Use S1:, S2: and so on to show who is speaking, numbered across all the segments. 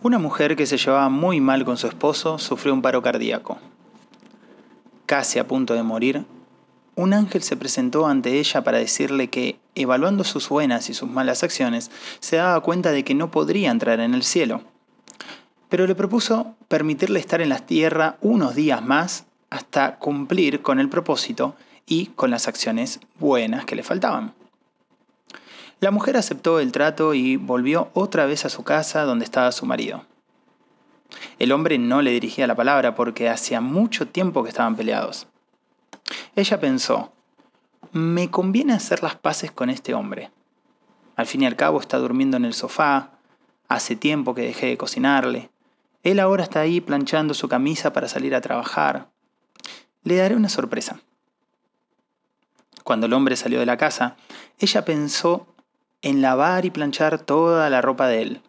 S1: Una mujer que se llevaba muy mal con su esposo sufrió un paro cardíaco. Casi a punto de morir, un ángel se presentó ante ella para decirle que, evaluando sus buenas y sus malas acciones, se daba cuenta de que no podría entrar en el cielo. Pero le propuso permitirle estar en la tierra unos días más hasta cumplir con el propósito y con las acciones buenas que le faltaban. La mujer aceptó el trato y volvió otra vez a su casa donde estaba su marido. El hombre no le dirigía la palabra porque hacía mucho tiempo que estaban peleados. Ella pensó, me conviene hacer las paces con este hombre. Al fin y al cabo está durmiendo en el sofá, hace tiempo que dejé de cocinarle. Él ahora está ahí planchando su camisa para salir a trabajar. Le daré una sorpresa. Cuando el hombre salió de la casa, ella pensó en lavar y planchar toda la ropa de él.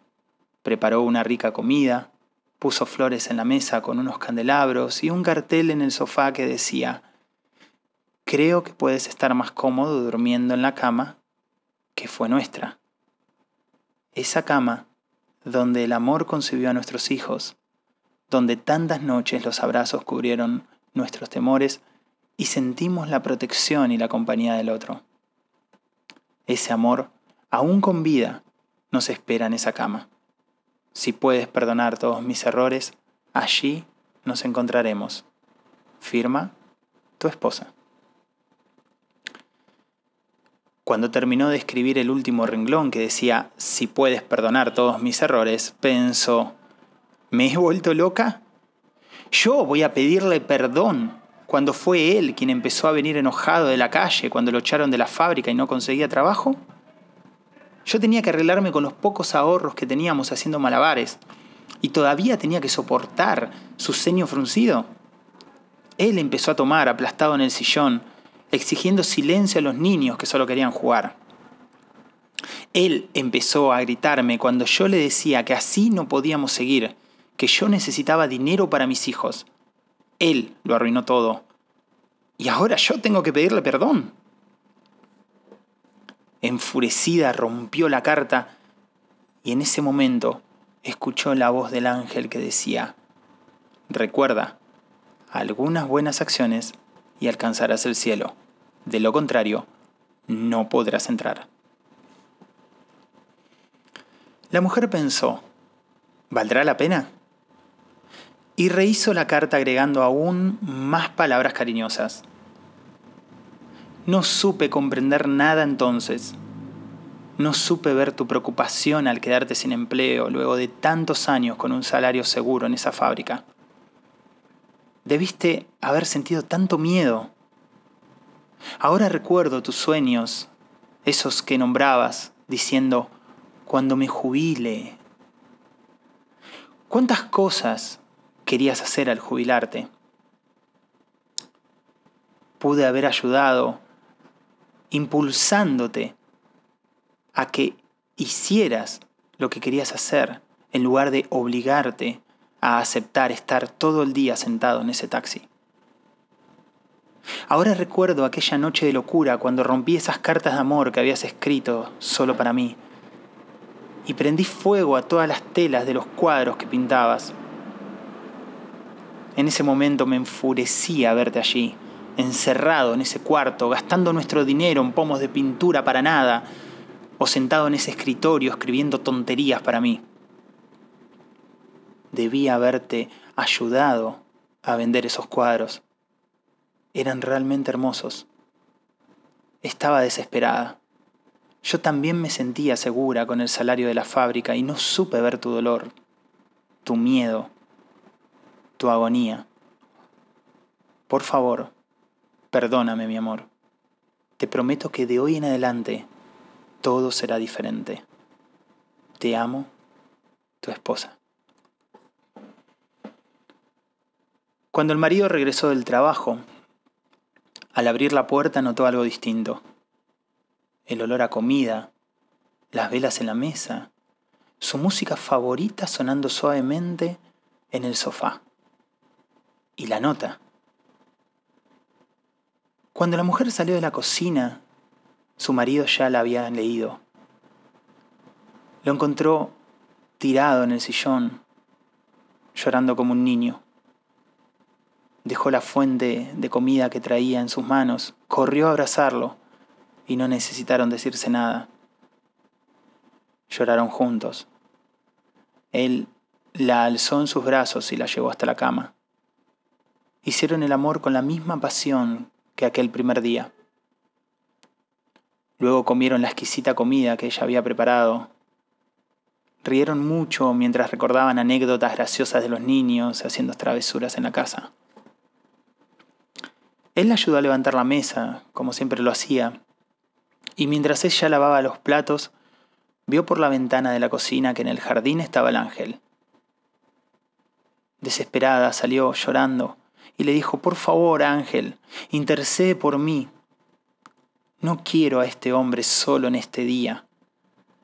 S1: Preparó una rica comida, puso flores en la mesa con unos candelabros y un cartel en el sofá que decía, creo que puedes estar más cómodo durmiendo en la cama que fue nuestra. Esa cama donde el amor concibió a nuestros hijos, donde tantas noches los abrazos cubrieron nuestros temores y sentimos la protección y la compañía del otro. Ese amor aún con vida, nos espera en esa cama. Si puedes perdonar todos mis errores, allí nos encontraremos. Firma tu esposa. Cuando terminó de escribir el último renglón que decía, si puedes perdonar todos mis errores, pensó, ¿me he vuelto loca? Yo voy a pedirle perdón cuando fue él quien empezó a venir enojado de la calle cuando lo echaron de la fábrica y no conseguía trabajo. Yo tenía que arreglarme con los pocos ahorros que teníamos haciendo malabares y todavía tenía que soportar su ceño fruncido. Él empezó a tomar aplastado en el sillón, exigiendo silencio a los niños que solo querían jugar. Él empezó a gritarme cuando yo le decía que así no podíamos seguir, que yo necesitaba dinero para mis hijos. Él lo arruinó todo. Y ahora yo tengo que pedirle perdón. Enfurecida rompió la carta y en ese momento escuchó la voz del ángel que decía, recuerda, algunas buenas acciones y alcanzarás el cielo. De lo contrario, no podrás entrar. La mujer pensó, ¿valdrá la pena? Y rehizo la carta agregando aún más palabras cariñosas. No supe comprender nada entonces. No supe ver tu preocupación al quedarte sin empleo luego de tantos años con un salario seguro en esa fábrica. Debiste haber sentido tanto miedo. Ahora recuerdo tus sueños, esos que nombrabas, diciendo, cuando me jubile. ¿Cuántas cosas querías hacer al jubilarte? Pude haber ayudado impulsándote a que hicieras lo que querías hacer en lugar de obligarte a aceptar estar todo el día sentado en ese taxi. Ahora recuerdo aquella noche de locura cuando rompí esas cartas de amor que habías escrito solo para mí y prendí fuego a todas las telas de los cuadros que pintabas. En ese momento me enfurecía verte allí, encerrado en ese cuarto, gastando nuestro dinero en pomos de pintura para nada, o sentado en ese escritorio escribiendo tonterías para mí. Debía haberte ayudado a vender esos cuadros. Eran realmente hermosos. Estaba desesperada. Yo también me sentía segura con el salario de la fábrica y no supe ver tu dolor, tu miedo, tu agonía. Por favor, Perdóname, mi amor. Te prometo que de hoy en adelante todo será diferente. Te amo, tu esposa. Cuando el marido regresó del trabajo, al abrir la puerta notó algo distinto. El olor a comida, las velas en la mesa, su música favorita sonando suavemente en el sofá. Y la nota cuando la mujer salió de la cocina, su marido ya la había leído. Lo encontró tirado en el sillón, llorando como un niño. Dejó la fuente de comida que traía en sus manos, corrió a abrazarlo y no necesitaron decirse nada. Lloraron juntos. Él la alzó en sus brazos y la llevó hasta la cama. Hicieron el amor con la misma pasión que aquel primer día. Luego comieron la exquisita comida que ella había preparado. Rieron mucho mientras recordaban anécdotas graciosas de los niños haciendo travesuras en la casa. Él la ayudó a levantar la mesa, como siempre lo hacía, y mientras ella lavaba los platos, vio por la ventana de la cocina que en el jardín estaba el ángel. Desesperada salió llorando y le dijo, por favor, ángel, intercede por mí. No quiero a este hombre solo en este día.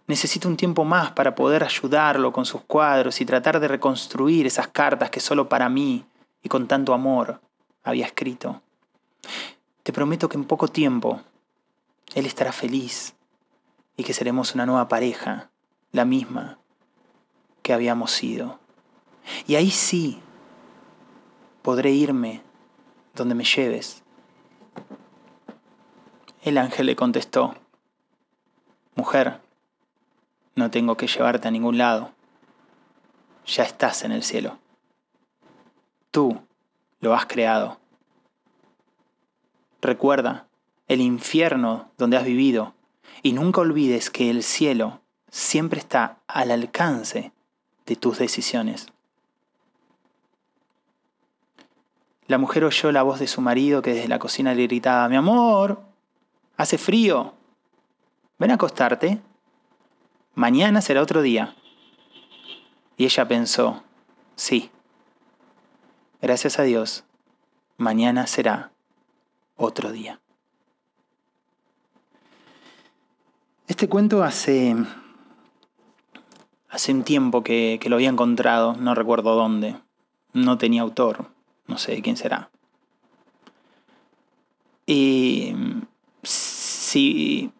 S1: Necesito un tiempo más para poder ayudarlo con sus cuadros y tratar de reconstruir esas cartas que solo para mí y con tanto amor había escrito. Te prometo que en poco tiempo él estará feliz y que seremos una nueva pareja, la misma que habíamos sido. Y ahí sí podré irme donde me lleves. El ángel le contestó, Mujer, no tengo que llevarte a ningún lado. Ya estás en el cielo. Tú lo has creado. Recuerda el infierno donde has vivido y nunca olvides que el cielo siempre está al alcance de tus decisiones. La mujer oyó la voz de su marido que desde la cocina le gritaba, mi amor, hace frío, ven a acostarte, mañana será otro día. Y ella pensó, sí, gracias a Dios, mañana será otro día. Este cuento hace, hace un tiempo que, que lo había encontrado, no recuerdo dónde, no tenía autor, no sé quién será. Y si,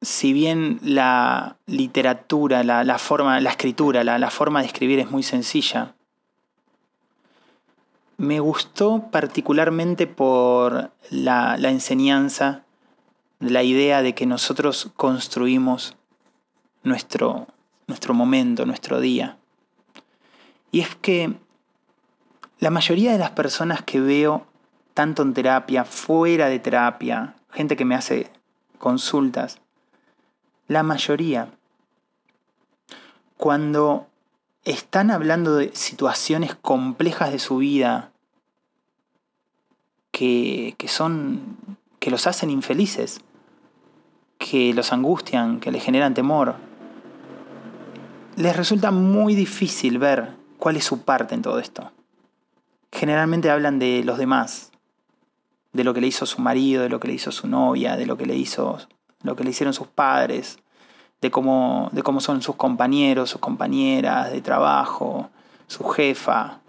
S1: si bien la literatura, la, forma, la escritura, la, forma de escribir es muy sencilla, me gustó particularmente por la, la enseñanza, la idea de que nosotros construimos nuestro, nuestro momento, nuestro día. Y es que la mayoría de las personas que veo, tanto en terapia, fuera de terapia, gente que me hace consultas, la mayoría, cuando están hablando de situaciones complejas de su vida que, que son que los hacen infelices, que los angustian, que les generan temor, les resulta muy difícil ver cuál es su parte en todo esto generalmente hablan de los demás, de lo que le hizo su marido, de lo que le hizo su novia, de lo que le hizo, lo que le hicieron sus padres, de cómo, de cómo son sus compañeros, sus compañeras de trabajo, su jefa.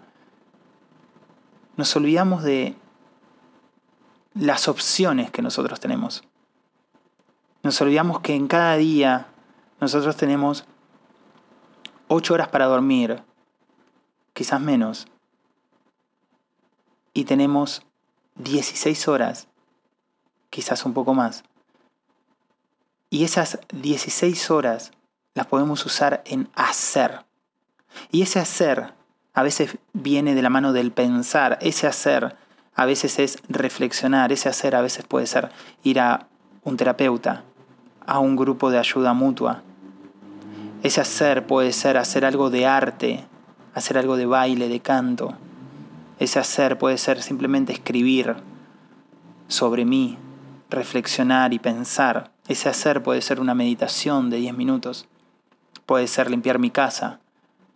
S1: Nos olvidamos de las opciones que nosotros tenemos. Nos olvidamos que en cada día nosotros tenemos ocho horas para dormir, quizás menos, y tenemos 16 horas, quizás un poco más. Y esas 16 horas las podemos usar en hacer. Y ese hacer a veces viene de la mano del pensar, ese hacer a veces es reflexionar, ese hacer a veces puede ser ir a un terapeuta, a un grupo de ayuda mutua. Ese hacer puede ser hacer algo de arte, hacer algo de baile, de canto, ese hacer puede ser simplemente escribir sobre mí, reflexionar y pensar. Ese hacer puede ser una meditación de 10 minutos. Puede ser limpiar mi casa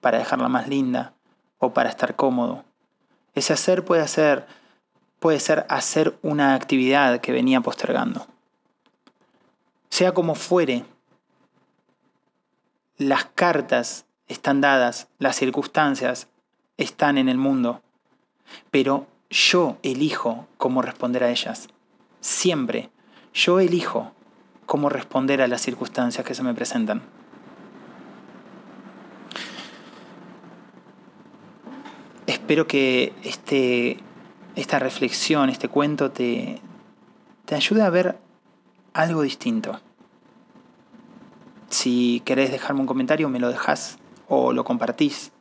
S1: para dejarla más linda o para estar cómodo. Ese hacer puede ser, puede ser hacer una actividad que venía postergando. Sea como fuere, las cartas están dadas, las circunstancias están en el mundo pero yo elijo cómo responder a ellas. Siempre. Yo elijo cómo responder a las circunstancias que se me presentan. Espero que este, esta reflexión, este cuento, te, te ayude a ver algo distinto. Si querés dejarme un comentario, me lo dejás o lo compartís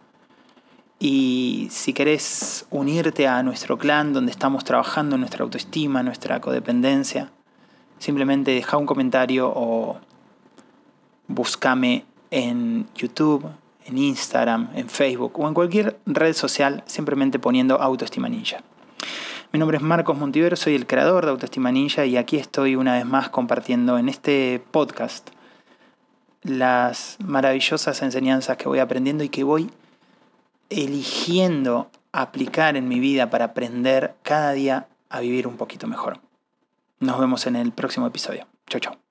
S1: y si querés unirte a nuestro clan donde estamos trabajando nuestra autoestima, nuestra codependencia, simplemente deja un comentario o búscame en YouTube, en Instagram, en Facebook o en cualquier red social simplemente poniendo Autoestima Ninja. Mi nombre es Marcos Montivero, soy el creador de Autoestima Ninja y aquí estoy una vez más compartiendo en este podcast las maravillosas enseñanzas que voy aprendiendo y que voy eligiendo aplicar en mi vida para aprender cada día a vivir un poquito mejor. Nos vemos en el próximo episodio. Chau, chau.